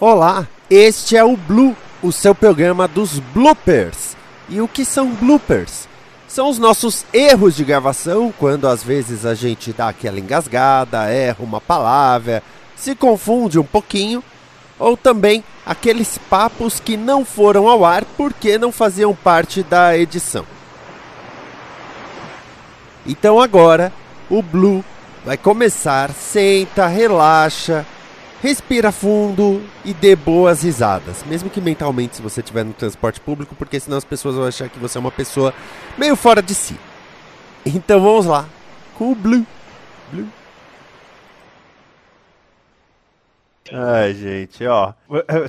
Olá, este é o Blue, o seu programa dos bloopers. E o que são bloopers? São os nossos erros de gravação, quando às vezes a gente dá aquela engasgada, erra uma palavra, se confunde um pouquinho, ou também aqueles papos que não foram ao ar porque não faziam parte da edição. Então agora o Blue vai começar, senta, relaxa, respira fundo e dê boas risadas. Mesmo que mentalmente se você estiver no transporte público, porque senão as pessoas vão achar que você é uma pessoa meio fora de si. Então vamos lá com o Blue. Blue. Ai, gente, ó.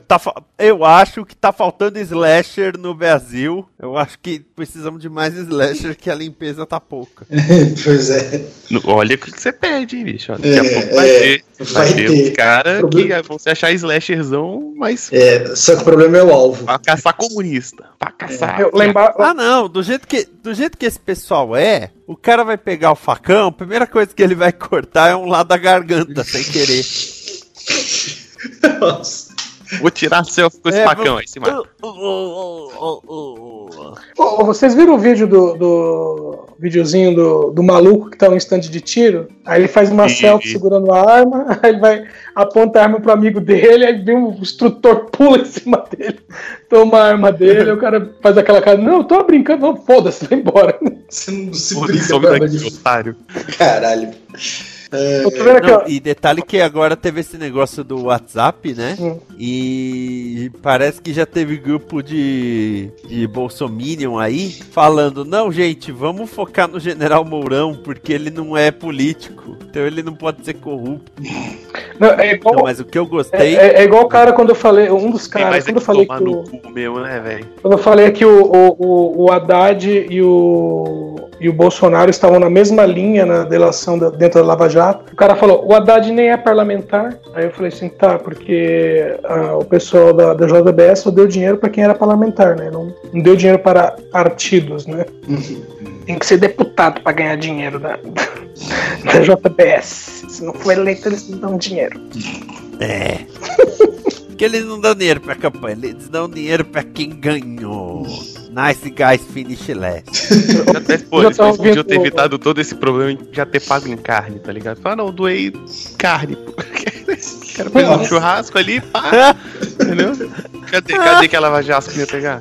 Tá, eu acho que tá faltando slasher no Brasil. Eu acho que precisamos de mais slasher que a limpeza tá pouca. pois é. Olha o que você pede, hein, bicho. Daqui a é, pouco vai é, ter. Vai, vai ter, ter. cara problema... que você achar slasherzão, mas. É, só que o problema é o alvo. Pra caçar comunista. Pra caçar. É. Lembra... Ah, não. Do jeito, que, do jeito que esse pessoal é, o cara vai pegar o facão, a primeira coisa que ele vai cortar é um lado da garganta, sem querer. Nossa. Vou tirar selfie com esse é, facão aí, se mata. Vocês viram o vídeo do, do videozinho do, do maluco que tá no estande de tiro? Aí ele faz uma e, selfie e... segurando a arma, aí ele vai aponta a arma pro amigo dele, aí vem um instrutor pula em cima dele, toma a arma dele, o cara faz aquela cara, não, tô brincando, não, foda-se, vai embora. Você não se brinca com arma de otário. Caralho. É, não, e detalhe que agora teve esse negócio do WhatsApp, né? Hum. E parece que já teve grupo de, de Bolsominion aí falando: não, gente, vamos focar no General Mourão, porque ele não é político, então ele não pode ser corrupto. Não, é igual, não, mas o que eu gostei. É, é, é igual o cara quando eu falei, um dos caras, quando eu falei que. O, meu, né, quando eu falei que o, o, o Haddad e o e o Bolsonaro estavam na mesma linha na delação da, dentro da Lava Jato. O cara falou: o Haddad nem é parlamentar. Aí eu falei assim: tá, porque ah, o pessoal da, da JBS só deu dinheiro para quem era parlamentar, né? Não, não deu dinheiro para partidos, né? Tem que ser deputado para ganhar dinheiro da, da JBS. Se não for eleito, eles não dão dinheiro. É. Porque eles não dão dinheiro pra campanha, eles dão dinheiro pra quem ganhou. Nice guys finish last. Até, pô, eles podiam ter evitado todo esse problema de já ter pago em carne, tá ligado? Fala, não, doei carne. Quero fazer um churrasco ali, pá. Entendeu? Cadê, cadê que a Lava Jato ia pegar?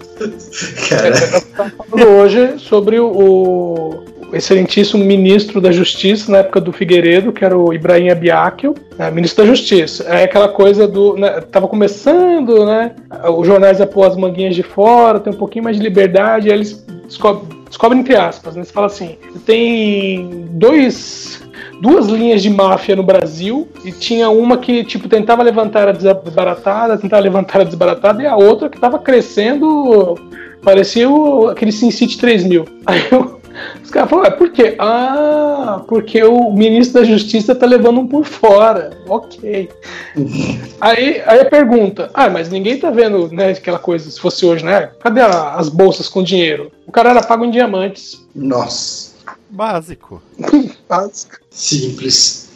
Cara. falando hoje sobre o, excelentíssimo ministro da Justiça na época do Figueiredo, que era o Ibrahim Abiakel, né, ministro da Justiça. É aquela coisa do. Né, tava começando, né? Os jornais a pôr as manguinhas de fora, tem um pouquinho mais de liberdade, aí eles descobrem, descobrem entre aspas, né? Eles falam assim: tem dois duas linhas de máfia no Brasil e tinha uma que tipo tentava levantar a desbaratada, tentava levantar a desbaratada e a outra que estava crescendo, parecia o, aquele Sin City 3000. Aí eu, os caras falaram, por quê? Ah, porque o ministro da Justiça tá levando um por fora. Ok. aí, aí a pergunta, ah, mas ninguém tá vendo, né, aquela coisa, se fosse hoje, né? Cadê a, as bolsas com dinheiro? O cara era pago em diamantes. Nossa. Básico. Básico. Simples.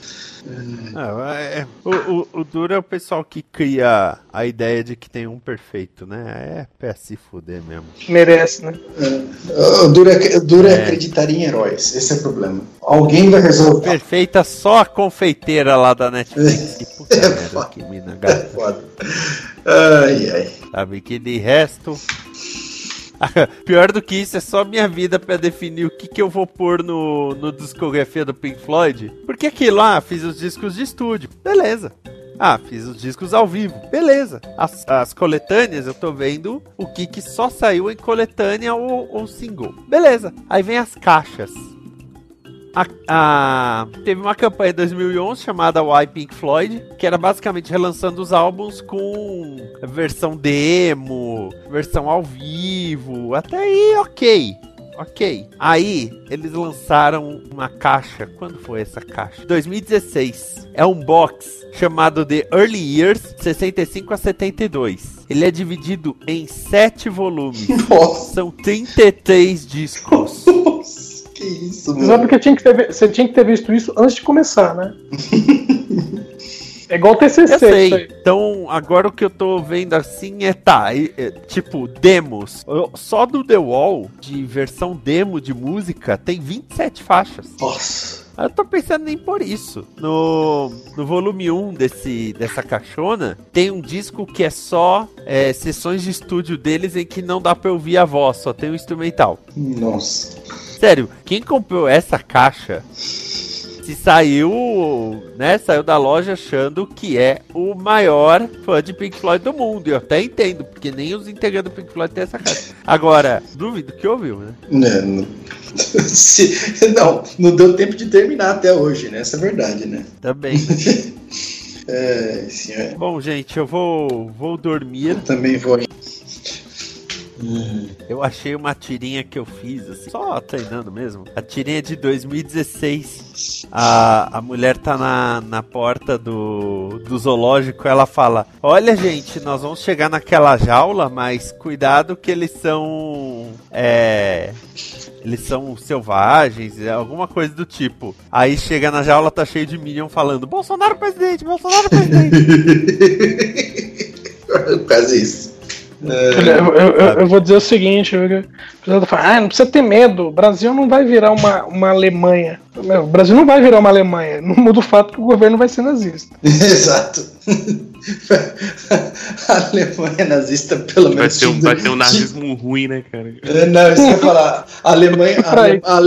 Não, é, é, o, o, o, duro é o pessoal que cria a ideia de que tem um perfeito, né? É pé se fuder mesmo. Merece, né? É, o duro, é, o duro é. é acreditar em heróis. Esse é o problema. Alguém vai resolver. Perfeita só a confeiteira lá da Netflix. Que puta é merda, foda. que mina gata. É foda. Ai, ai. Sabe que de resto. Pior do que isso, é só minha vida para definir o que, que eu vou pôr no, no discografia do Pink Floyd. Porque aqui lá, fiz os discos de estúdio. Beleza. Ah, fiz os discos ao vivo. Beleza. As, as coletâneas, eu tô vendo o que, que só saiu em coletânea ou, ou single. Beleza. Aí vem as caixas. A, a, teve uma campanha em 2011 chamada Why Pink Floyd, que era basicamente relançando os álbuns com versão demo, versão ao vivo, até aí ok. Ok. Aí, eles lançaram uma caixa. Quando foi essa caixa? 2016. É um box chamado The Early Years 65 a 72. Ele é dividido em 7 volumes. Nossa. São 33 discos. Que isso, mano. Sabe que tinha que ter, você tinha que ter visto isso antes de começar, né? É igual o TCC. Eu sei. Então, agora o que eu tô vendo assim é, tá, é, tipo, demos. Só do The Wall, de versão demo de música, tem 27 faixas. Nossa. Eu tô pensando nem por isso. No, no volume 1 desse, dessa caixona, tem um disco que é só é, sessões de estúdio deles em que não dá pra ouvir a voz, só tem o instrumental. Nossa. Sério, quem comprou essa caixa se saiu, né, saiu da loja achando que é o maior fã de Pink Floyd do mundo. Eu até entendo, porque nem os integrantes do Pink Floyd têm essa caixa. Agora, duvido que ouviu, né? Não, não. Se, não, não deu tempo de terminar até hoje, né? Essa é verdade, né? Também. Né? é, senhor. Bom, gente, eu vou, vou dormir. Eu também vou. Eu achei uma tirinha que eu fiz, assim, só treinando mesmo. A tirinha de 2016. A, a mulher tá na, na porta do, do zoológico, ela fala: Olha, gente, nós vamos chegar naquela jaula, mas cuidado que eles são. É eles são selvagens, é alguma coisa do tipo. Aí chega na jaula, tá cheio de Minion falando: Bolsonaro presidente, Bolsonaro presidente. Quase isso. É, eu, eu, eu, vou dizer o seguinte: o fala, ah, não precisa ter medo, o Brasil não vai virar uma, uma Alemanha. Meu, o Brasil não vai virar uma Alemanha, não muda o fato que o governo vai ser nazista. Exato. A Alemanha nazista, pelo vai menos. Ter um, vai ter um nazismo ruim, né, cara? É, não, isso que eu ia falar. A Alemanha, a, a,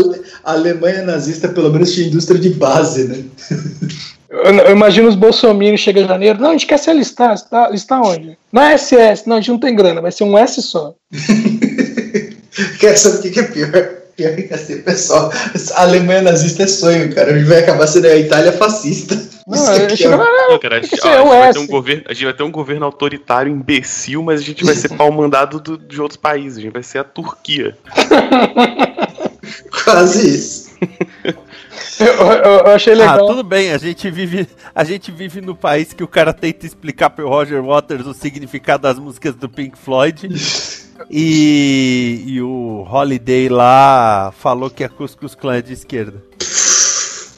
a Alemanha nazista, pelo menos, tinha indústria de base, né? Eu, imagino os bolsominions chegam em janeiro. Não, a gente quer se alistar. Está, alistar onde? Na é SS. Não, a gente não tem grana, vai ser um S só. Quer saber o que é pior? Pior que assim, pessoal, a Alemanha nazista é sonho, cara. A gente vai acabar sendo a Itália fascista. Não, gente, é não, cara, a, gente, ó, a, gente vai ter um governo, a gente vai ter um governo autoritário, imbecil, mas a gente vai ser pau mandado do, de outros países. A gente vai ser a Turquia. Quase isso. Eu, eu, eu, achei legal. Ah, tudo bem, a gente, vive, a gente vive no país que o cara tenta explicar pro Roger Waters o significado das músicas do Pink Floyd. e, e o Holiday lá falou que a Cuscus Clan é de esquerda.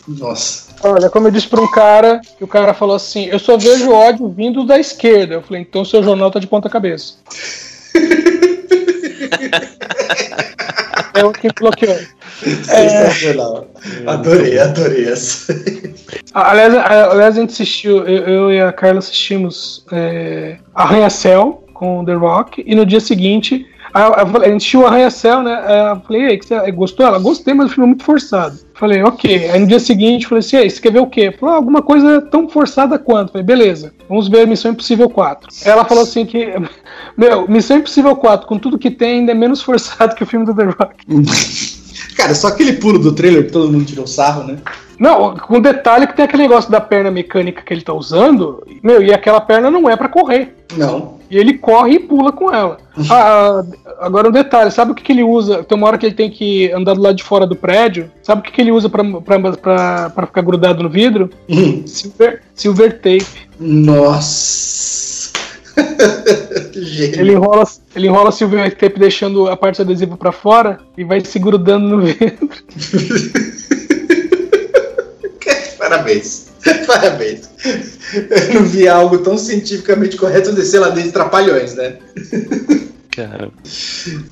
Nossa. Olha, como eu disse pra um cara, que o cara falou assim: Eu só vejo ódio vindo da esquerda. Eu falei: Então seu jornal tá de ponta cabeça. é o que bloqueou. Sensacional. É... Adorei, adorei essa. Aliás, aliás, a gente assistiu, eu, eu e a Carla assistimos é, Arranha-Céu com The Rock, e no dia seguinte a, a, gente assistiu Arranha-Céu, né? Eu falei, ei, você gostou? Ela gostei, mas o filme é muito forçado. Falei, ok. Aí no dia seguinte, falei assim, ei, você quer ver o quê? Falou, ah, alguma coisa tão forçada quanto. Falei, beleza, vamos ver Missão Impossível 4. Ela falou assim que, meu, Missão Impossível 4, com tudo que tem, ainda é menos forçado que o filme do The Rock. Cara, só aquele pulo do trailer que todo mundo tirou sarro, né? Não, com detalhe que tem aquele negócio da perna mecânica que ele tá usando, meu, e aquela perna não é para correr. Não. E ele corre e pula com ela. ah, agora um detalhe, sabe o que, que ele usa? Tem uma hora que ele tem que andar do lado de fora do prédio. Sabe o que, que ele usa pra ficar grudado no vidro? Hum. Silver, silver tape. Nossa. ele enrola, ele enrola silver tape deixando a parte adesiva para fora e vai se grudando no vidro. Parabéns. Parabéns. Eu não vi algo tão cientificamente correto descer lá dentro de trapalhões, né? Cara.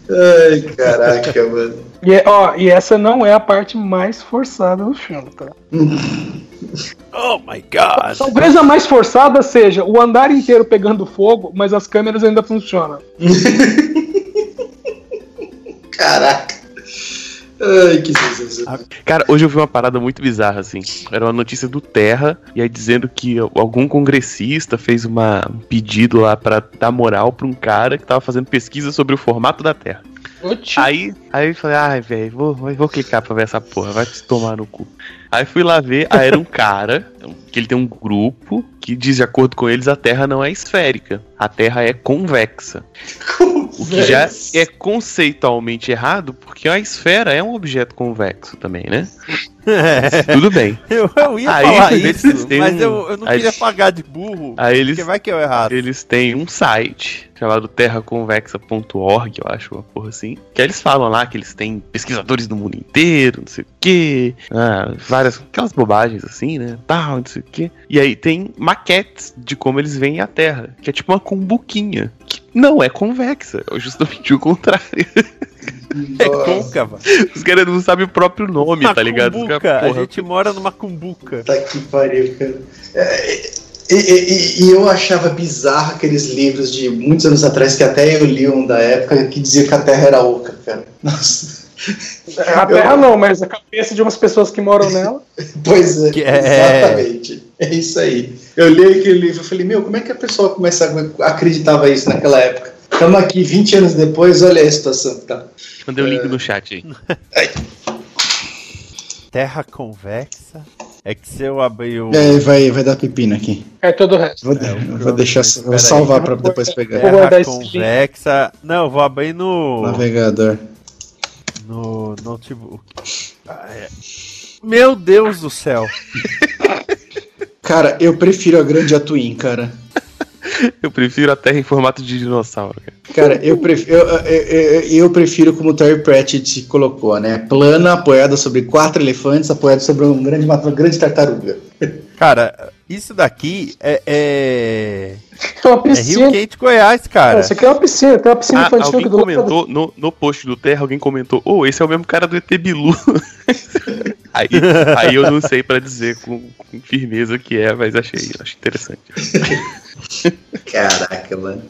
Ai, caraca, mano. E, ó, e essa não é a parte mais forçada do filme, tá? Oh my god! Talvez a mais forçada seja o andar inteiro pegando fogo, mas as câmeras ainda funcionam. Caraca. Ai, que sensacional. Cara, hoje eu vi uma parada muito bizarra, assim. Era uma notícia do Terra, e aí dizendo que algum congressista fez uma, um pedido lá para dar moral pra um cara que tava fazendo pesquisa sobre o formato da Terra. Aí, aí eu falei, ai, velho, vou, vou clicar pra ver essa porra, vai te tomar no cu. Aí fui lá ver, aí era um cara, que ele tem um grupo que diz, de acordo com eles, a Terra não é esférica. A Terra é convexa. convexa. O que já é conceitualmente errado, porque a esfera é um objeto convexo também, né? É. Tudo bem. Eu, eu ia aí, falar isso, mas um... eu, eu, não aí, queria pagar de burro. Aí eles, vai que é errado. Eles têm um site chamado terraconvexa.org, eu acho, uma porra assim. Que eles falam lá que eles têm pesquisadores do mundo inteiro, não sei o quê. Ah, várias, aquelas bobagens assim, né? Tal, não sei o quê. E aí tem maquetes de como eles veem a Terra, que é tipo uma cumbuquinha, que não é convexa, é justamente o contrário. É côncava. Os caras não sabem o próprio nome, uma tá ligado? Cara, a gente mora numa cumbuca. Tá que pariu, cara. É, e, e, e, eu achava bizarro aqueles livros de muitos anos atrás, que até eu li um da época, que dizia que a Terra era oca, cara. Nossa. A Terra eu... não, mas a cabeça de umas pessoas que moram nela. pois é, é, exatamente. É isso aí. Eu li aquele livro e falei, meu, como é que a pessoa começa a acreditava isso naquela época? Estamos aqui 20 anos depois, olha a situação que tá. Mandei o um link no chat aí. Terra convexa. É que se eu abrir o. É, vai, vai dar pepino aqui. É todo o resto. Vou, é, vou deixar. Vou salvar para depois pegar. Terra convexa. Não, vou abrir no. Navegador. No notebook. Ah, é. Meu Deus do céu. cara, eu prefiro a grande Atuin, cara. Eu prefiro a Terra em formato de dinossauro. Cara, eu prefiro, eu, eu, eu, prefiro como o Terry Pratchett colocou, né? Plana, apoiada sobre quatro elefantes, apoiada sobre um grande, uma grande tartaruga. Cara, isso daqui é. É, é uma piscina. É Rio Quente, Goiás, cara. isso aqui é uma piscina, tem uma piscina ah, infantil alguém comentou no, no post do Terra, alguém comentou: Oh, esse é o mesmo cara do ET Bilu. aí, aí eu não sei para dizer com, com, firmeza que é, mas achei, achei interessante. Caraca, mano.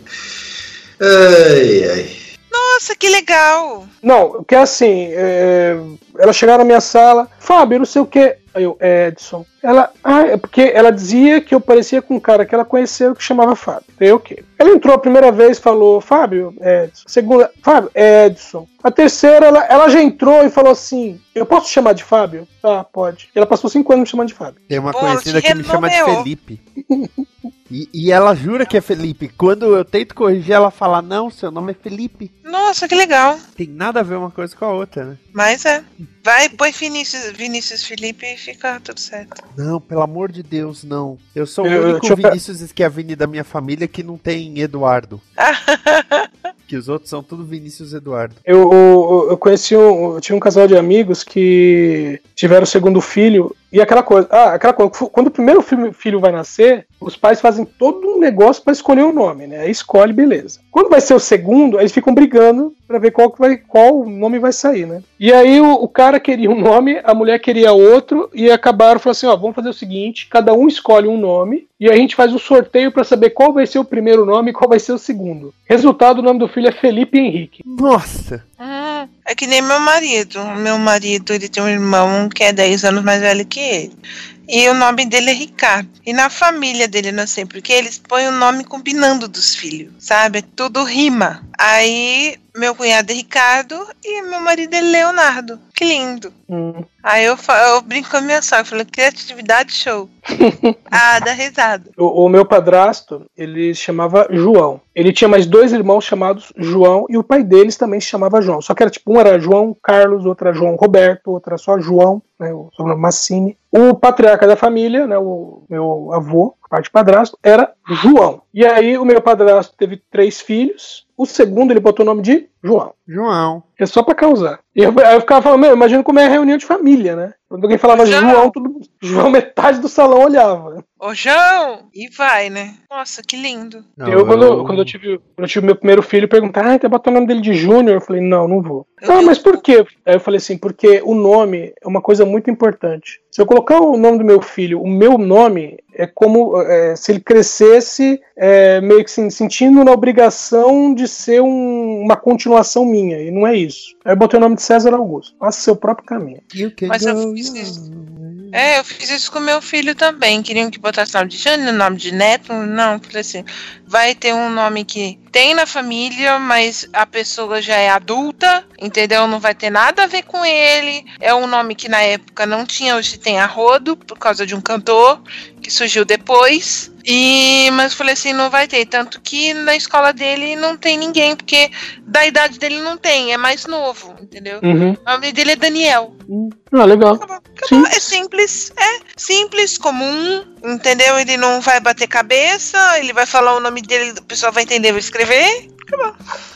Ai, ai. Nossa, que legal! Não, que é assim, é, ela chegaram na minha sala, Fábio, não sei o que. Aí eu, Edson. Ela, ah, é porque ela dizia que eu parecia com um cara que ela conheceu que chamava Fábio. Eu o quê? Ela entrou a primeira vez falou Fábio, Edson. Segunda, Fábio, Edson. A terceira, ela, ela já entrou e falou assim: Eu posso chamar de Fábio? Ah, pode. Ela passou cinco anos me chamando de Fábio. Tem uma Pô, conhecida que me chama de Felipe. E, e, ela jura que é Felipe. Quando eu tento corrigir, ela fala: Não, seu nome é Felipe. Nossa, que legal. Tem nada a ver uma coisa com a outra, né? Mas é. Vai, põe Vinícius, Vinícius Felipe fica tudo certo. Não, pelo amor de Deus, não. Eu sou o único eu, Vinícius Schiavini da minha família que não tem Eduardo. que os outros são tudo Vinícius Eduardo. Eu, eu, eu conheci um. Eu tinha um casal de amigos que tiveram o segundo filho. E aquela coisa, ah, aquela coisa, quando o primeiro filho vai nascer, os pais fazem todo um negócio para escolher o nome, né? Aí escolhe, beleza. Quando vai ser o segundo, eles ficam brigando para ver qual, que vai, qual nome vai sair, né? E aí o, o, cara queria um nome, a mulher queria outro, e acabaram falando assim: ó, vamos fazer o seguinte: cada um escolhe um nome, e a gente faz um sorteio para saber qual vai ser o primeiro nome e qual vai ser o segundo. Resultado: o nome do filho é Felipe Henrique. Nossa! Ah, é que nem meu marido. Meu marido ele tem um irmão que é 10 anos mais velho que ele. E o nome dele é Ricardo. E na família dele, não sei porque, eles põem o nome combinando dos filhos, sabe? Tudo rima. Aí meu cunhado é Ricardo e meu marido é Leonardo. Que lindo. Hum. Aí eu, eu brinco com a minha sogra, falei, criatividade show. ah, dá risada. O, o, meu padrasto, ele chamava João. Ele tinha mais dois irmãos chamados João e o pai deles também se chamava João. Só que era tipo, um era João Carlos, outro era João Roberto, outro era só João, né, o sobrenome Massini. O patriarca da família, né, o meu avô, parte padrasto, era João. E aí o meu padrasto teve três filhos, o segundo ele botou o nome de João. João. É só pra causar. E eu, aí eu ficava falando, meu, imagina como é a reunião de família, né? Quando alguém falava João, João tudo, João, metade do salão olhava. Ô, João! E vai, né? Nossa, que lindo. Não, eu, quando, eu... quando, eu tive, quando eu tive meu primeiro filho, perguntaram, ah, tá botando o nome dele de Júnior? Eu falei, não, não vou. Eu ah, mas por quê? Aí eu falei assim, porque o nome é uma coisa muito importante. Se eu colocar o nome do meu filho, o meu nome, é como é, se ele crescesse é, meio que assim, sentindo na obrigação de ser um, uma continuação minha, e não é isso. Aí eu botei o nome de César Augusto. Faça seu próprio caminho. Mas eu fiz isso. É, eu fiz isso com meu filho também. Queriam que botasse nome de Jane, nome de neto. Não, falei assim, vai ter um nome que tem na família, mas a pessoa já é adulta, entendeu? Não vai ter nada a ver com ele. É um nome que na época não tinha, hoje tem a Rodo, por causa de um cantor que surgiu depois. E mas falei assim, não vai ter, tanto que na escola dele não tem ninguém, porque da idade dele não tem, é mais novo, entendeu? Uhum. O nome dele é Daniel. Ah, legal. Acabou, acabou. É simples, é simples, comum, entendeu? Ele não vai bater cabeça, ele vai falar o nome dele, o pessoal vai entender, vai escrever. Acabou.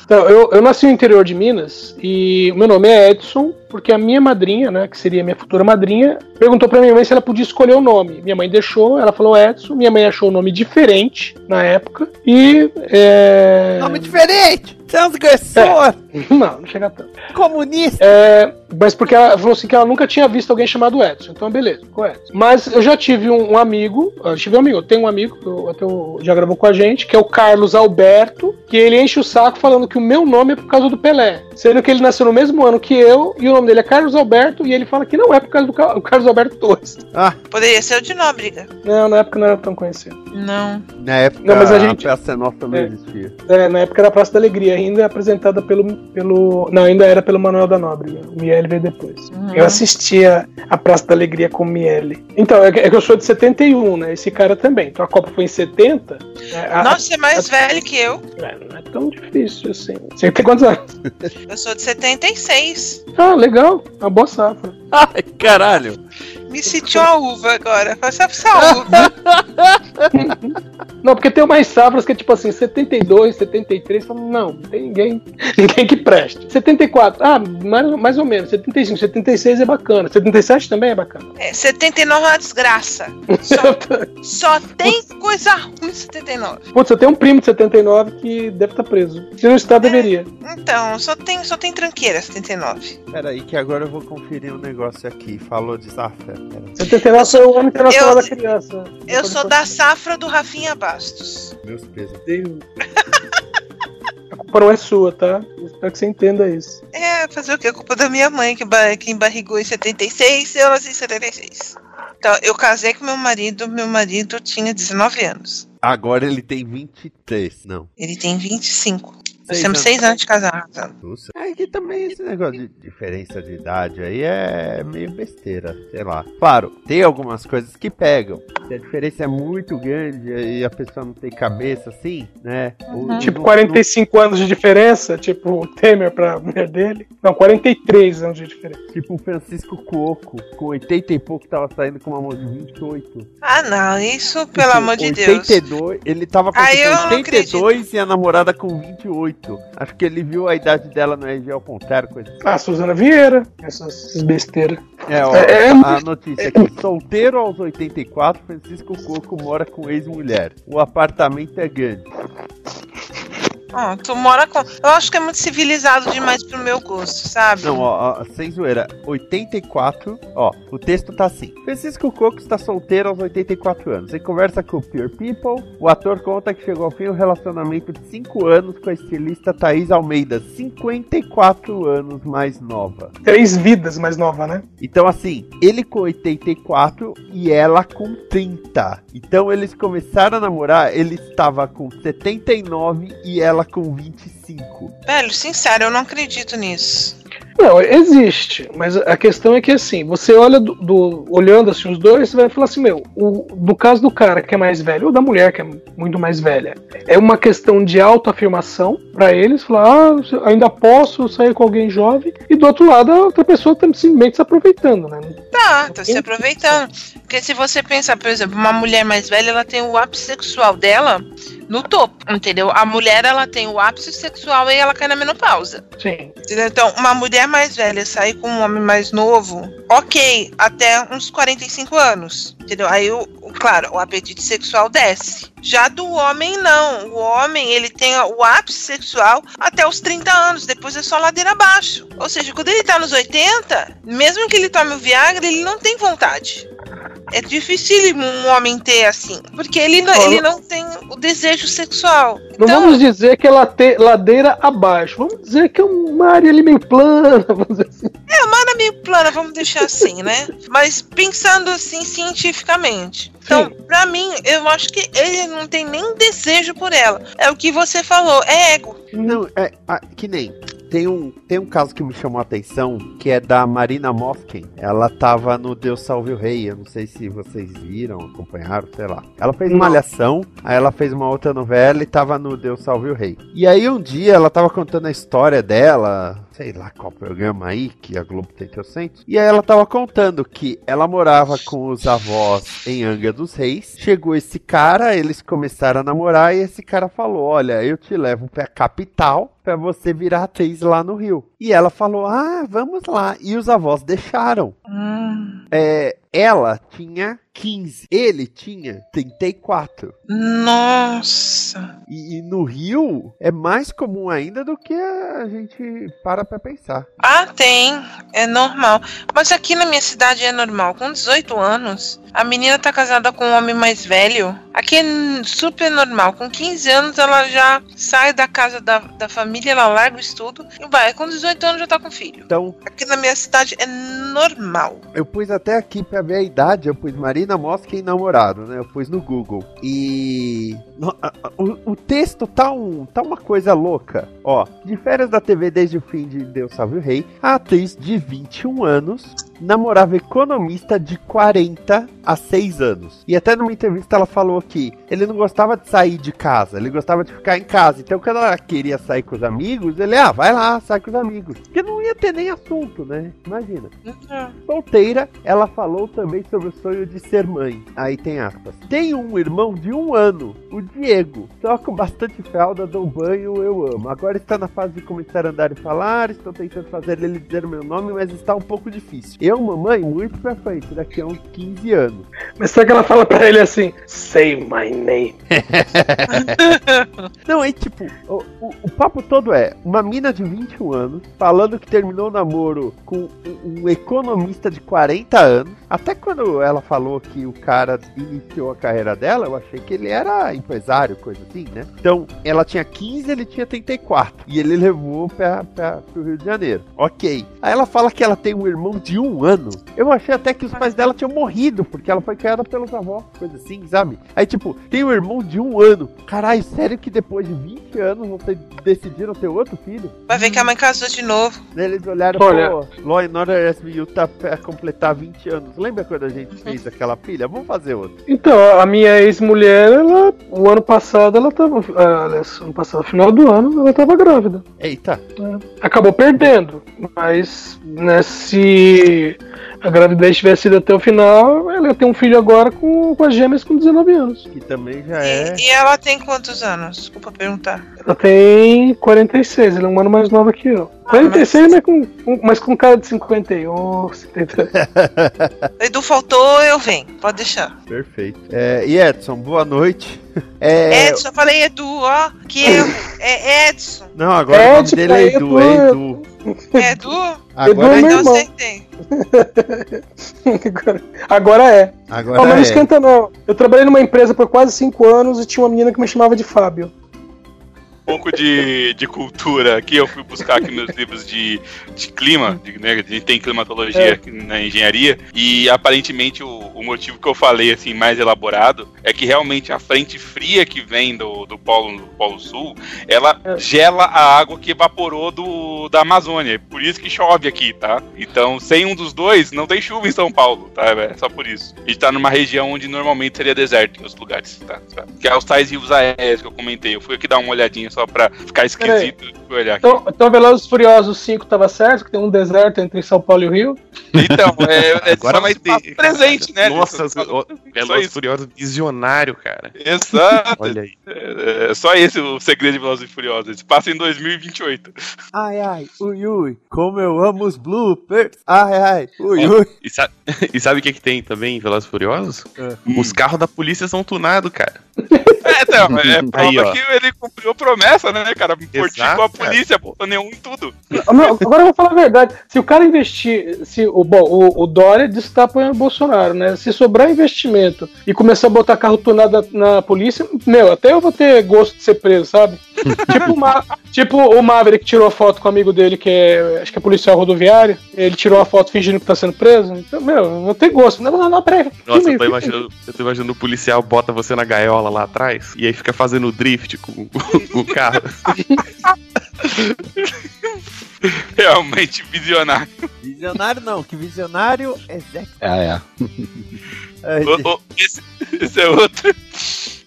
Então, eu, eu nasci no interior de Minas e o meu nome é Edson, porque a minha madrinha, né, que seria minha futura madrinha, perguntou para minha mãe se ela podia escolher o nome. Minha mãe deixou, ela falou Edson, minha mãe achou o nome diferente na época e. É... Nome diferente! Transgressor! É. Não, não chega tanto. Comunista! É, mas porque ela falou assim que ela nunca tinha visto alguém chamado Edson. Então, beleza, ficou Edson. Mas eu já tive um, um amigo, eu tive um amigo, eu tenho um amigo que até já gravou com a gente, que é o Carlos Alberto, que ele enche o saco falando que o meu nome é por causa do Pelé. Sendo que ele nasceu no mesmo ano que eu, e o nome dele é Carlos Alberto, e ele fala que não é por causa do Carlos Alberto Torres. Ah. Poderia ser o de Nóbrega. Não, na época não era tão conhecido. Não. Na época não, mas a, gente, a Praça Nossa também é, existia. É, na época era a Praça da Alegria, ainda apresentada pelo. pelo não, ainda era pelo Manuel da Nóbrega. O Miele veio depois. Uhum. Eu assistia a Praça da Alegria com o Miele. Então, é que eu sou de 71, né? Esse cara também. Então a Copa foi em 70. É, a, Nossa, você é mais a, velho que eu. É, não é tão difícil assim. Você tem quantos anos? Eu sou de 76. Ah, legal. Uma boa safra. Ai, caralho. Me sentiu a uva agora. Faça essa uva. Não, porque tem umas safras que é tipo assim, 72, 73, falo, não, não tem ninguém, ninguém que preste. 74, ah, mais, mais ou menos. 75, 76 é bacana. 77 também é bacana. É, 79 é uma desgraça. Só, só tem coisa ruim 79. Putz, eu tenho um primo de 79 que deve estar tá preso. Se não está, é, deveria. Então, só tem, só tem tranqueira 79. Peraí, que agora eu vou conferir um negócio aqui. Falou de safra. 79 foi o ano internacional eu, da criança. Eu sou da safra do Rafinha Bastos. Meus pesos. A culpa não é sua, tá? espero que você entenda isso. É, fazer o quê? A culpa da minha mãe, que, que embarrigou em 76 e eu nasci em 76. Então, eu casei com meu marido, meu marido tinha 19 anos. Agora ele tem 23, não. Ele tem 25. Nós temos seis anos de casado. É que também esse negócio de diferença de idade aí é meio besteira, sei lá. Claro, tem algumas coisas que pegam. Se a diferença é muito grande e a pessoa não tem cabeça assim, né? Uhum. Tipo, 45 não... anos de diferença, tipo o Temer pra mulher dele. Não, 43 anos de diferença. Tipo o Francisco Cuoco, com 80 e pouco, tava saindo com uma mão de 28. Ah, não, isso pelo tipo, amor de 82, Deus. Ele tava com ah, 82 e a namorada com 28. Acho que ele viu a idade dela no RG ao contrário, coisa assim. Ah, Suzana Vieira, essas besteiras. É, ó, é, é, a notícia aqui. Solteiro aos 84, Francisco Coco mora com ex-mulher. O apartamento é grande. Ah, tu mora com. Eu acho que é muito civilizado demais pro meu gosto, sabe? Não, ó, ó sem zoeira. 84, ó, o texto tá assim. Francisco Coco está solteiro aos 84 anos. Em conversa com o Pure People, o ator conta que chegou ao fim um relacionamento de 5 anos com a estilista Thaís Almeida, 54 anos mais nova. Três vidas mais nova, né? Então, assim, ele com 84 e ela com 30. Então, eles começaram a namorar, ele estava com 79 e ela ela com 25. Velho, sincero, eu não acredito nisso. Não, existe, mas a questão é que assim, você olha do, do, olhando assim os dois, você vai falar assim, meu, o, do caso do cara que é mais velho ou da mulher que é muito mais velha, é uma questão de autoafirmação para eles, falar, ah, ainda posso sair com alguém jovem, e do outro lado a outra pessoa tá simplesmente se aproveitando, né? Tá, tá se aproveitando. Porque se você pensar, por exemplo, uma mulher mais velha, ela tem o ápice sexual dela no topo, entendeu? A mulher, ela tem o ápice sexual e ela cai na menopausa. Sim. Entendeu? Então, uma mulher mais velha sair com um homem mais novo, ok, até uns 45 anos, entendeu? Aí, o, claro, o apetite sexual desce. Já do homem, não. O homem, ele tem o ápice sexual até os 30 anos, depois é só ladeira abaixo. Ou seja, quando ele tá nos 80, mesmo que ele tome o Viagra, ele não tem vontade. É difícil um homem ter assim, porque ele, não, ele não tem o desejo sexual. Não então, vamos dizer que é ladeira abaixo, vamos dizer que é uma área ali meio plana, vamos dizer assim. É, uma área meio plana, vamos deixar assim, né? Mas pensando assim cientificamente. Então, para mim, eu acho que ele não tem nem desejo por ela. É o que você falou, é ego. Não, é, que nem tem um, tem um caso que me chamou a atenção, que é da Marina Mosken. Ela tava no Deus Salve o Rei. Eu não sei se vocês viram, acompanharam, sei lá. Ela fez uma alhação, aí ela fez uma outra novela e tava no Deus Salve o Rei. E aí um dia ela tava contando a história dela, sei lá qual programa aí, que a Globo tem centro. E aí ela tava contando que ela morava com os avós em Anga dos Reis. Chegou esse cara, eles começaram a namorar e esse cara falou: Olha, eu te levo pra capital para você virar atriz lá no Rio. E ela falou: Ah, vamos lá. E os avós deixaram. Hum. É, ela tinha 15, ele tinha 34. Nossa! E, e, no Rio é mais comum ainda do que a gente para pra pensar. Ah, tem. É normal. Mas aqui na minha cidade é normal. Com 18 anos, a menina tá casada com um homem mais velho. Aqui é super normal. Com 15 anos ela já sai da casa da, da família, ela larga o estudo e vai. Com 18 anos já tá com filho. Então, aqui na minha cidade é normal. Eu pus até aqui pra ver a idade, eu pus Marina Mosca namorado, né? Eu pus no Google. E o, o, texto tá, um, tá uma coisa louca. Ó, de férias da TV desde o fim de Deus Salve o Rei, a atriz de 21 anos namorava economista de 40 a 6 anos. E até numa entrevista ela falou que ele não gostava de sair de casa, ele gostava de ficar em casa. Então quando ela queria sair com os amigos, ele, ah, vai lá, sai com os amigos. Porque não ia ter nem assunto, né? Imagina. Uhum. Solteira, ela falou também sobre o sonho de ser mãe. Aí tem aspas. Tem um irmão de um ano, o Diego. Com bastante fralda, dou banho, eu amo. Agora está na fase de começar a andar e falar, estou tentando fazer ele dizer o meu nome, mas está um pouco difícil. Eu, mamãe, muito pra frente, daqui a uns 15 anos. Mas será que ela fala pra ele assim, say my name? Não, aí tipo, o, o, o, papo todo é uma mina de 21 anos falando que terminou o namoro com um, um economista de 40 anos. Até quando ela falou que o cara iniciou a carreira dela, eu achei que ele era empresário, coisa assim, né? Então, ela tinha 15, ele tinha 34. E ele levou pra, pra, pro Rio de Janeiro. Ok. Aí ela fala que ela tem um irmão de um ano. Eu achei até que os pais dela tinham morrido, porque ela foi criada pelos avós, coisa assim, sabe? Aí, tipo, tem um irmão de um ano. Caralho, sério que depois de 20 anos vocês decidiram ter outro filho? Vai ver que a mãe casou de novo. Eles olharam, Olha. pô, Law and Order SVU tá pra completar 20 anos. Lembra quando a gente fez aquela pilha? Vamos fazer outro. Então, a minha ex-mulher, ela, o ano passado, ela tava. Ah, aliás, ano passado, final do ano, ela tava grávida. Eita. É. Acabou perdendo. Mas, né, se a gravidez tivesse sido até o final, ela ia ter um filho agora com, com as gêmeas com 19 anos. Que também já é. E, e ela tem quantos anos? Desculpa perguntar. Ela tem 46, ela é um ano mais nova que eu. 46, mas... mas, com, mas com cara de 51, 70. Edu faltou, eu venho. Pode deixar. Perfeito. É, e Edson, boa noite. É... Edson, eu falei Edu, ó. Que erro. É Edson. Não, agora é, o nome dele é Edu, é Edu. É Edu? Agora Edu, é então acertei. agora é. Agora mas não é. esquenta não. Eu trabalhei numa empresa por quase 5 anos e tinha uma menina que me chamava de Fábio pouco de, de cultura aqui, eu fui buscar aqui meus livros de, de clima, de, né, a gente tem climatologia é. na engenharia, e aparentemente o, o, motivo que eu falei assim mais elaborado é que realmente a frente fria que vem do, do, polo, do polo sul, ela é. gela a água que evaporou do, da Amazônia, por isso que chove aqui, tá? Então, sem um dos dois, não tem chuva em São Paulo, tá? É só por isso. A gente tá numa região onde normalmente seria deserto em outros lugares, tá? Que é os tais rios aéreos que eu comentei. Eu fui aqui dar uma olhadinha só só pra ficar esquisito olhar aqui. Então, então Velozes Furiosos 5 tava certo, que tem um deserto entre São Paulo e o Rio? Então, é, é Agora vai ter presente, né? Nossa, Velozes Furiosos visionário, cara. Exato. Olha aí. É, é, só esse o segredo de Velozes e Furiosos. Eles passam em 2028. Ah, é ai, ui, ui. Como eu amo os bloopers. Ai, ai, ui, ui. E sabe, e sabe o que, que tem também em Velozes Furiosos? É. Os carros da polícia são tunados, cara. É, então, é prova Aí, que ele cumpriu a promessa, né, cara? Fortificou Exato, a polícia, botou nenhum em tudo. Não, Agora eu vou falar a verdade. Se o cara investir. Se, o, bom, o, o Dória disse que tá apoiando o Bolsonaro, né? Se sobrar investimento e começar a botar carro tunado na, na polícia, meu, até eu vou ter gosto de ser preso, sabe? Tipo, o Ma- tipo o Maverick tirou a foto com o amigo dele, que é. Acho que é policial rodoviário. Ele tirou a foto fingindo que tá sendo preso. Então, meu, eu vou ter gosto. Não, não, não, peraí. Nossa, Filme, eu tô, imaginando, eu tô imaginando o policial bota você na gaiola lá atrás e aí fica fazendo drift com, com o carro. Realmente visionário. Visionário não, que visionário é Zé. Ah, é. Esse, esse é outro.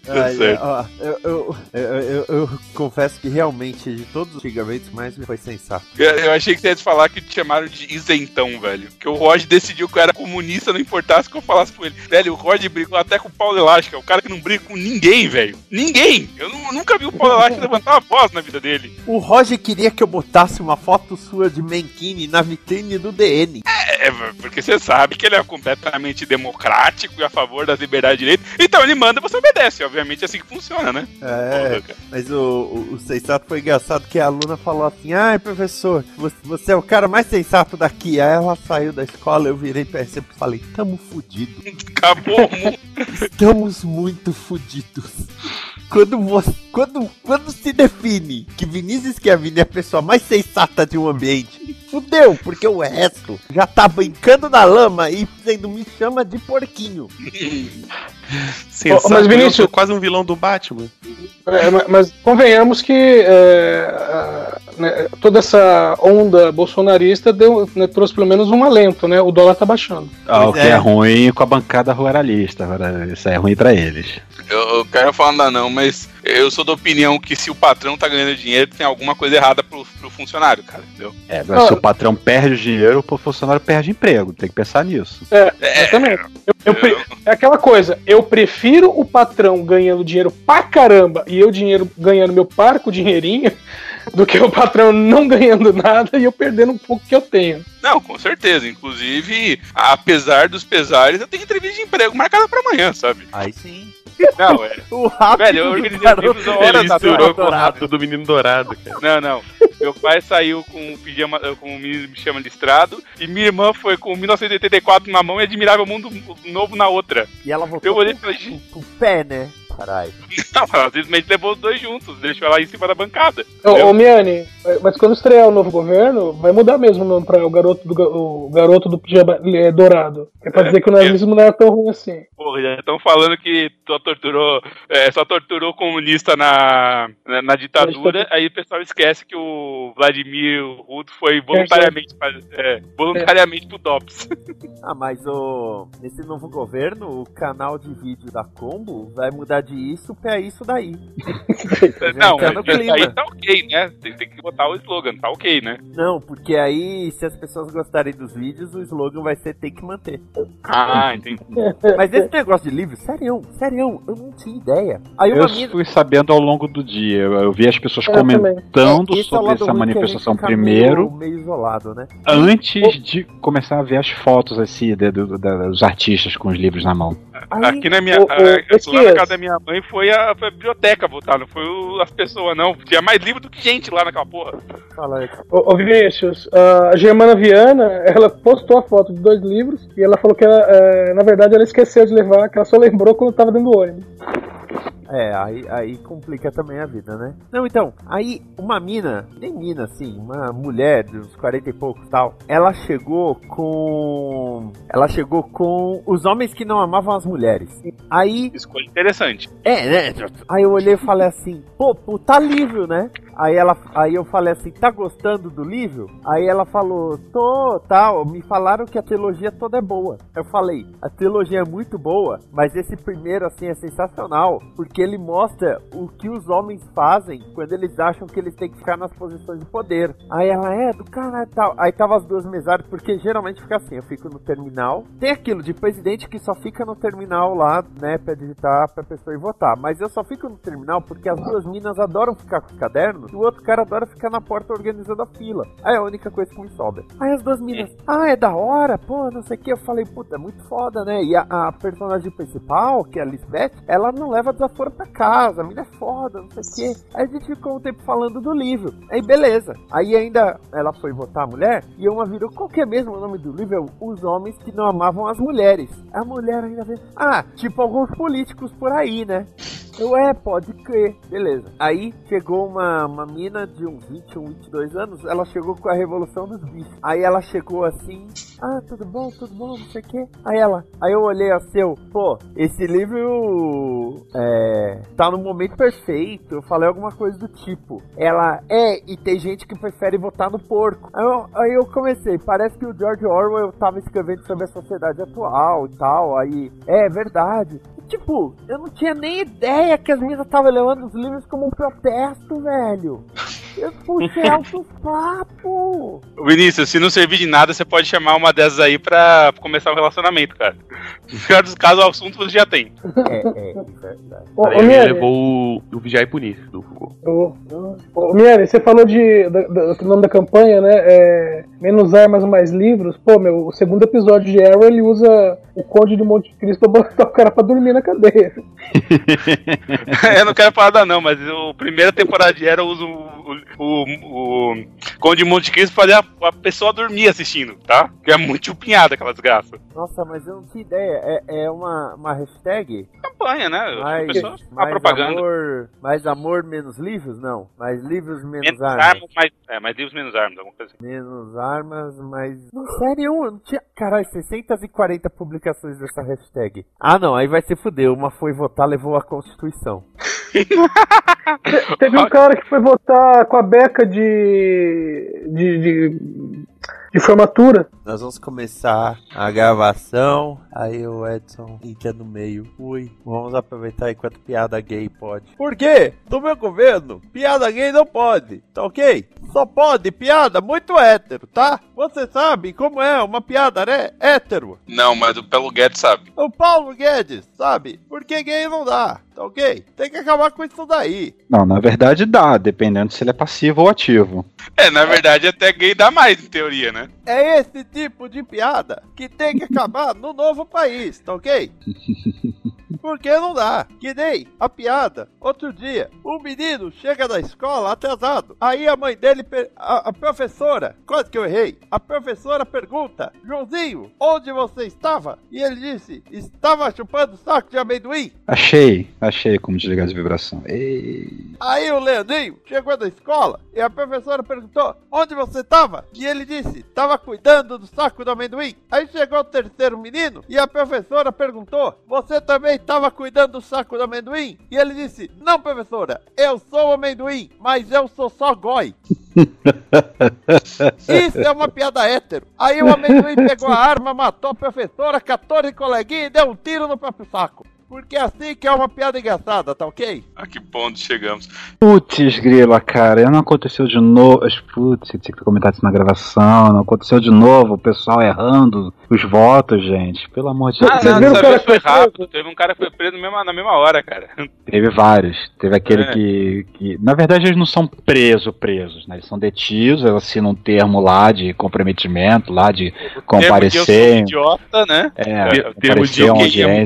Ai, certo. ó, eu, eu, eu, eu- eu confesso que realmente de todos os xingamentos mais me foi sensato. Eu, eu achei que você ia te falar que te chamaram de isentão, velho. Que o Rod decidiu que eu era comunista, não importasse o que eu falasse com ele. Velho, o Rod brigou até com o Paulo Elástico. É o cara que não briga com ninguém, velho. Ninguém! Eu nu- nunca vi o Paulo Elástico levantar uma voz na vida dele. O Roger queria que eu botasse uma foto sua de Menkini na vitrine do DN. É, porque você sabe que ele é completamente democrático e a favor das liberdades de direito. Então ele manda, você obedece. Obviamente é assim que funciona, né? É, mas o, o, o sensato foi engraçado que a aluna falou assim: Ai, professor, você, você é o cara mais sensato daqui. Aí ela saiu da escola, eu virei pra ela e falei: Tamo fudido. Acabou o mundo. Estamos muito fudidos. Quando, você, quando, quando se define que Vinícius Schiavini é a pessoa mais sensata de um ambiente, fudeu, porque o resto já tá brincando na lama e dizendo me chama de porquinho. Sensato, mas, Vinícius- eu sou quase um vilão do Batman. É, ma- mas convenhamos que é, né, toda essa onda bolsonarista deu, né, trouxe pelo menos um alento, né? O dólar tá baixando. Ah, o que é. é ruim com a bancada ruralista. Isso é ruim pra eles. Eu, eu quero falar nada não, mas eu sou da opinião que se o patrão tá ganhando dinheiro, tem alguma coisa errada pro, pro funcionário, cara, entendeu? É, mas se o patrão perde o dinheiro, o funcionário perde emprego. Tem que pensar nisso. É, exatamente. Eu- eu pre- é aquela coisa, eu prefiro o patrão ganhando dinheiro pra caramba e eu dinheiro ganhando meu parco dinheirinho do que o patrão não ganhando nada e eu perdendo um pouco que eu tenho. Não, com certeza. Inclusive, apesar dos pesares, eu tenho entrevista de emprego marcada pra amanhã, sabe? Aí sim. Não, é. O rápido Velho, eu organizei da tarde. com o rato do menino dourado, cara. Não, não. Meu pai saiu com o pijama, com o menino me chama listrado, e minha irmã foi com 1984 na mão e Admirável Mundo Novo na outra. E ela voltou Eu olhei e com, falei, com, com o pé, né? Caralho. Não, ela simplesmente levou os dois juntos, deixou ela em cima da bancada. Ô, ô Miane, mas quando estrear o novo governo, vai mudar mesmo o nome pra o garoto do, o garoto do pijama é, dourado. É pra dizer que o nazismo não era tão ruim assim. Porra, já estão falando que só torturou, é, só torturou o comunista na, na, na ditadura, aí o pessoal esquece que o Vladimir Ruto foi voluntariamente, pra- é, voluntariamente pro DOPS. Ah, mas o nesse novo governo, o canal de vídeo da Combo vai mudar de isso pra isso daí. Não, tá no mas clima. aí tá ok, né? Tem, tem que botar o slogan, tá ok, né? Não, porque aí, se as pessoas gostarem dos vídeos, o slogan vai ser tem que manter. Ah, entendi. Mas esse negócio de livro, serião, serião, eu não tinha ideia. Aí Eu mina. fui sabendo ao longo do dia. Eu vi as pessoas Eu comentando é o sobre lado essa manifestação primeiro, Meio, isolado, né? antes de começar a ver as fotos assim de- do- da- dos artistas com os livros na mão. Aí, Aqui na minha. ô, ô, a- lá na casa da minha mãe foi a, foi a biblioteca votar, não foi o- as pessoas, não. Tinha mais livro do que gente lá naquela porra. fala aí. Ô, ô Vinícius, a Germana Viana, ela postou a foto de dois livros e ela falou que, ela, é, na verdade, ela esqueceu de levar, que ela só lembrou quando tava dentro do ônibus. É, aí, aí complica também a vida, né? Não, então, aí uma mina, nem mina assim, uma mulher de uns 40 e poucos tal, ela chegou com. Ela chegou com os homens que não amavam as mulheres. Aí Escolha interessante. É, né? Aí eu olhei e falei assim, pô, puta livro, né? Aí ela, aí eu falei assim, tá gostando do livro? Aí ela falou, tô, tal. Me falaram que a trilogia toda é boa. Eu falei, a trilogia é muito boa, mas esse primeiro assim é sensacional, porque ele mostra o que os homens fazem quando eles acham que eles têm que ficar nas posições de poder. Aí ela é do caralho e tal. Aí tava as duas mesadas, porque geralmente fica assim, eu fico no terminal. Tem aquilo de presidente que só fica no terminal lá, né, pra digitar pra pessoa ir votar. Mas eu só fico no terminal porque as duas minas adoram ficar com os cadernos anos. E o outro cara adora ficar na porta organizando a fila. Aí é a única coisa que me sobra. Aí as duas minas, ah, é da hora, pô, não sei o que. Eu falei, puta, é muito foda, né? E a, a personagem principal, que é a Lisbeth, ela não leva desaforo pra casa. A mina é foda, não sei o que. Aí a gente ficou um tempo falando do livro. Aí beleza. Aí ainda ela foi votar a mulher e uma virou, qual que é mesmo o nome do livro? Os Homens que Não Amavam as Mulheres. A mulher ainda vê, ah, tipo alguns políticos por aí, né? Eu, é, pode crer. Beleza. Aí chegou uma, uma mina de uns 21, 22 anos, ela chegou com a Revolução dos Bichos. Aí ela chegou assim, ah, tudo bom, tudo bom, não sei o quê. Aí ela, aí eu olhei assim, eu, pô, esse livro é, tá no momento perfeito. Eu falei alguma coisa do tipo. Ela, é, e tem gente que prefere votar no porco. Aí eu, aí eu comecei, parece que o George Orwell tava escrevendo sobre a sociedade atual e tal. Aí, é verdade. Tipo, eu não tinha nem ideia que as meninas estavam levando os livros como um protesto, velho. Eu puxei alto papo. Vinícius, se não servir de nada, você pode chamar uma dessas aí pra começar um relacionamento, cara. No pior dos casos, o assunto você já tem. É, é, é verdade. Ô, ô, Miele, levou o, o Vigiar e Punir do Foucault. Ô, ô, Miele, você falou de, do nome da campanha, né? É, menos armas, mais livros. Pô, meu, o segundo episódio de Arrow, ele usa o Conde de Monte Cristo pra botar o cara pra dormir na cadeia. eu não quero falar não, mas a primeira temporada de Arrow usa o, o, o, Conde de Monte Cristo fazer a, a, pessoa dormir assistindo, tá? Que é muito chupinhada aquela desgraça. Nossa, mas eu não tinha ideia. É, é uma, uma hashtag? Campanha, né? Mais, pessoa, mais propaganda. Amor, mais amor, menos livros? Não. Mais livros, menos, menos armas. armas mais, é, mais livros, menos armas, alguma coisa assim. Menos armas, mais. Não, sério, eu não tinha. Caralho, 640 publicações dessa hashtag. Ah, não, aí vai se fuder. Uma foi votar, levou a Constituição. Teve um cara que foi votar com a beca de, de, de de formatura. Nós vamos começar a gravação. Aí o Edson fica no meio. Ui, vamos aproveitar enquanto piada gay pode. Por quê? Do meu governo, piada gay não pode, tá ok? Só pode piada muito hétero, tá? Você sabe como é uma piada, né? Hétero. Não, mas o Paulo Guedes sabe. O Paulo Guedes sabe. Porque gay não dá, tá ok? Tem que acabar com isso daí. Não, na verdade dá, dependendo se ele é passivo ou ativo. É, na verdade até gay dá mais, em teoria, né? É esse tipo de piada que tem que acabar no novo país, tá ok? Porque não dá. Que nem a piada. Outro dia, um menino chega da escola atrasado. Aí a mãe dele, a, a professora, quase que eu errei. A professora pergunta: Joãozinho, onde você estava? E ele disse: Estava chupando saco de amendoim. Achei, achei como desligar de vibração. Ei. Aí o Leandrinho chegou da escola e a professora perguntou: Onde você estava? E ele disse: Estava cuidando do saco do amendoim. Aí chegou o terceiro menino e a professora perguntou: Você também estava cuidando do saco do amendoim? E ele disse: Não, professora, eu sou o amendoim, mas eu sou só goi. Isso é uma piada hétero. Aí o amendoim pegou a arma, matou a professora, 14 coleguinhas e deu um tiro no próprio saco. Porque é assim que é uma piada engraçada, tá ok? A que ponto chegamos? Putz, grila, cara, não aconteceu de novo. Putz, tinha que comentar isso na gravação. Não aconteceu de novo, o pessoal errando os votos, gente. Pelo amor de Deus. Ah, não, vez foi rápido. Teve um cara que foi preso mesmo, na mesma hora, cara. Teve vários. Teve aquele é. que, que. Na verdade, eles não são presos, presos, né? Eles são detidos, eles assinam um termo lá de comprometimento, lá de comparecer. Termo de eu sou idiota, né? É, termo de eu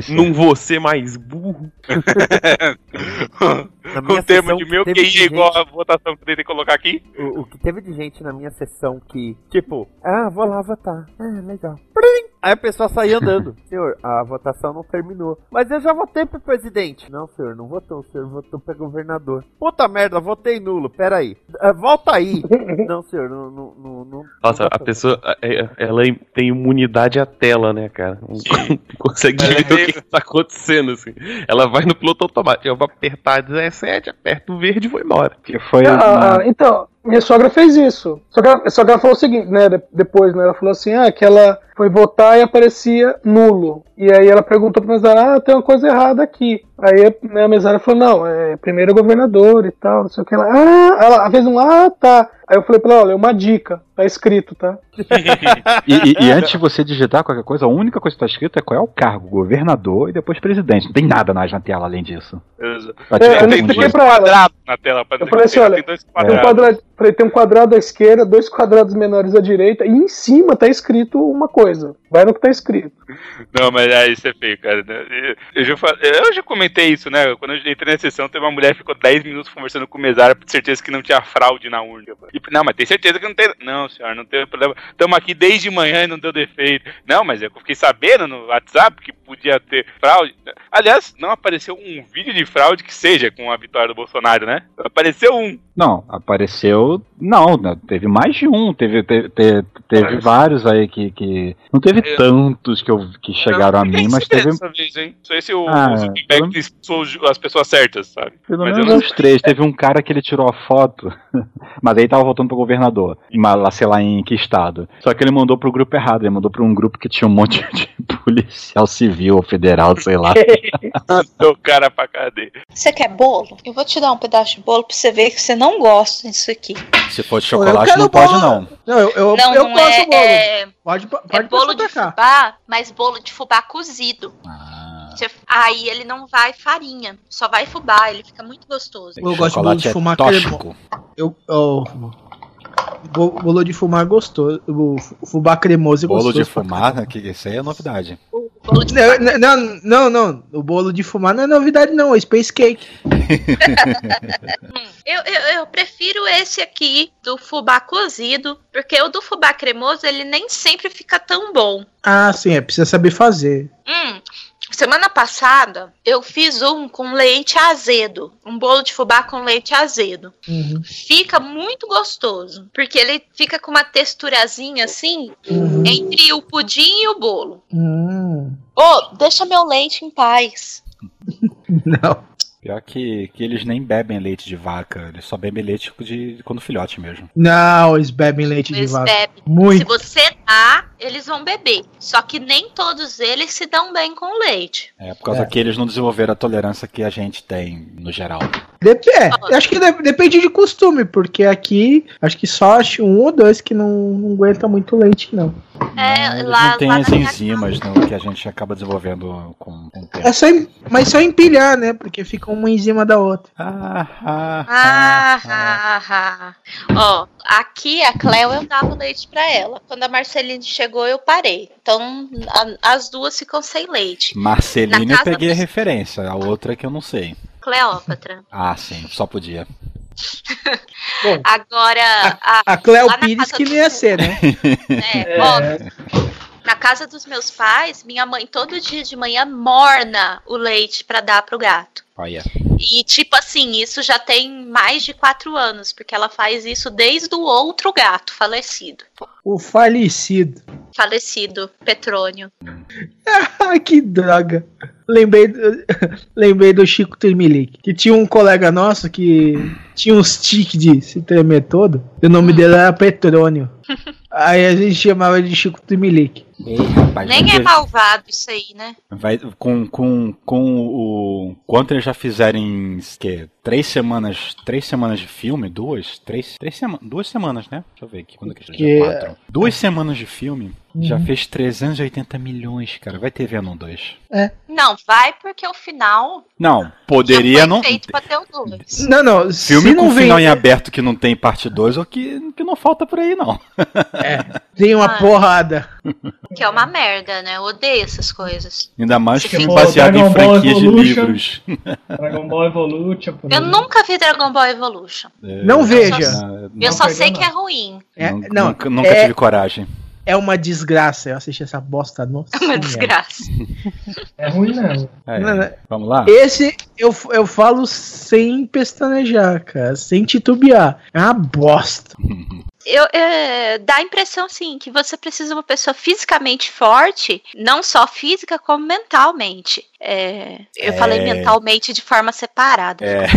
não vou ser mais mais burro. o termo de meu QI é igual a votação que eu tentei colocar aqui. O, o, que teve de gente na minha sessão que, tipo, ah, vou lá votar. Ah, legal. Prim! Aí a pessoa saía andando. senhor, a votação não terminou. Mas eu já votei pro presidente. Não, senhor, não votou. O senhor votou pro governador. Puta merda, votei nulo. Pera aí. Uh, volta aí. não, senhor, não. não, não, não Nossa, não a pessoa, é, ela tem imunidade à tela, né, cara? Não consegue ver o que, que tá acontecendo, assim. Ela vai no piloto automático. Eu vou apertar 17, aperta o verde e vou embora. Que foi ah, a... Então, minha sogra fez isso. Só que ela, só que ela falou o seguinte, né? Depois, né? Ela falou assim, ah, que ela foi votar e aparecia nulo. E aí ela perguntou pra mesária, ah, tem uma coisa errada aqui. Aí né, a mesária falou, não, é primeiro governador e tal, não sei o que. Ela, ah, ela fez um, ah, tá. Aí eu falei pra ela, olha, uma dica, tá escrito, tá? e, e, e, antes de você digitar qualquer coisa, a única coisa que tá escrito é qual é o cargo, governador e depois presidente. Não tem nada mais na tela além disso. Exato. É, eu expliquei pra ela. na tela. Pra eu falei assim, olha, tem, dois quadrados. Tem, um quadrado, à esquerda, dois quadrados menores à direita, e em cima tá escrito uma coisa. Vai no que tá escrito. Não, mas aí isso é feio, cara. Eu já, eu já comentei isso, né? Quando eu entrei na sessão, teve uma mulher que ficou 10 minutos conversando com o mesário por certeza que não tinha fraude na urna. E, não, mas tem certeza que não tem. Não, senhor, não tem problema. Estamos aqui desde manhã e não deu defeito. Não, mas eu fiquei sabendo no WhatsApp que podia ter fraude. Aliás, não apareceu um vídeo de fraude que seja com a vitória do Bolsonaro, né? Apareceu um. Não, apareceu. Não, né, teve mais de um. Teve, teve, teve, teve vários aí que, que. Não teve eu... tantos que, eu, que chegaram não, a mim, mas teve. Dessa vez, hein? Só esse o, ah, o expulsou as pessoas certas, sabe? Pelo mas menos uns três. Teve um cara que ele tirou a foto, mas aí tava voltando pro governador. Lá, sei lá, em que estado. Só que ele mandou pro grupo errado. Ele mandou pra um grupo que tinha um monte de policial civil ou federal, sei lá. o cara pra cadeia. Você quer bolo? Eu vou te dar um pedaço de bolo pra você ver que você não gosta disso aqui. Se for de chocolate, não pode, não. Não, eu, eu, não, eu não posso é, bolo. É, pode, pode é bolo de fubá, mas bolo de fubá cozido. Ah. Aí ele não vai farinha, só vai fubá, ele fica muito gostoso. Eu gosto de bolo de fumar é cremo. Eu, eu, bolo de fumar gostoso. O fubá cremoso e gostoso. Bolo de fumar, que isso aí é novidade. Bolo de não, não, não, não, O bolo de fumar não é novidade, não. É Space Cake. eu, eu, eu, prefiro esse aqui, do fubá cozido, porque o do fubá cremoso, ele nem sempre fica tão bom. Ah, sim, é. Precisa saber fazer. Hum, Semana passada eu fiz um com leite azedo, um bolo de fubá com leite azedo. Uhum. Fica muito gostoso, porque ele fica com uma texturazinha assim uhum. entre o pudim e o bolo. Uhum. Oh, deixa meu leite em paz. Não. Pior que, que eles nem bebem leite de vaca, eles só bebem leite de quando filhote mesmo. Não, eles bebem leite eles de vaca. Bebem. Muito. Se você dá, eles vão beber. Só que nem todos eles se dão bem com leite. É, por causa é. que eles não desenvolveram a tolerância que a gente tem no geral. Dep é, acho que depende de costume, porque aqui acho que só acho um ou dois que não, não aguenta muito leite, não. É, não, lá, não tem as enzimas não, que a gente acaba desenvolvendo com, com o tempo. É só, mas só empilhar, né? Porque fica uma em cima da outra. Ah, ah, ah, ah, ah. Ó, aqui a Cleo eu dava leite pra ela. Quando a Marceline chegou, eu parei. Então a, as duas ficam sem leite. Marceline eu peguei a referência, a outra é que eu não sei. Cleópatra. Ah, sim, só podia. Bom, Agora. A, a, a Cleo Pires que nem ia ser, né? É, é. Óbvio. Na casa dos meus pais, minha mãe todo dia de manhã morna o leite para dar pro gato. Olha. E tipo assim, isso já tem mais de quatro anos, porque ela faz isso desde o outro gato falecido. O falecido. Falecido, Petrônio. ah, que droga. Lembrei, lembrei do Chico Termilic, que tinha um colega nosso que tinha uns tiques de se tremer todo, e o nome hum. dele era Petrônio. Aí a gente chamava de Chico rapaz, Nem é malvado isso aí, né? Vai, com, com, com o. Quanto eles já fizeram em que, três semanas. Três semanas de filme? Duas? Três, três semanas. Duas semanas, né? Deixa eu ver aqui. Quando que, que... Quatro. Duas semanas de filme. Uhum. Já fez 380 milhões, cara. Vai ter Venom 2. É. Não, vai porque o final. Não, poderia não. Feito pra ter o 2. Não, não. Filme com vem... final em aberto que não tem parte 2 ou que, que não falta por aí, não. É, tem uma ah, porrada. Que é uma merda, né? Eu odeio essas coisas. Ainda mais que filme baseado em franquias de livros. Dragon Ball Evolution. Eu nunca vi Dragon Ball Evolution. É, não veja. Eu só, eu só sei que é ruim. É, não, nunca, nunca é... tive coragem é uma desgraça. Eu assisti essa bosta, nossa. É uma desgraça. É ruim, não. É, não, Vamos lá? Esse eu, eu falo sem pestanejar, cara. Sem titubear. É uma bosta. Eu, é, dá a impressão, sim, que você precisa de uma pessoa fisicamente forte, não só física, como mentalmente. É, eu é... falei mentalmente de forma separada. É.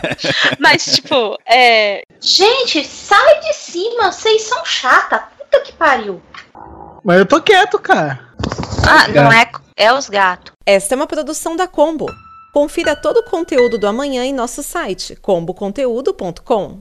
Mas, tipo, é... gente, sai de cima, vocês são chata. Puta que pariu. Mas eu tô quieto, cara. Ah, não é, é os gatos. Esta é uma produção da Combo. Confira todo o conteúdo do amanhã em nosso site comboconteúdo.com.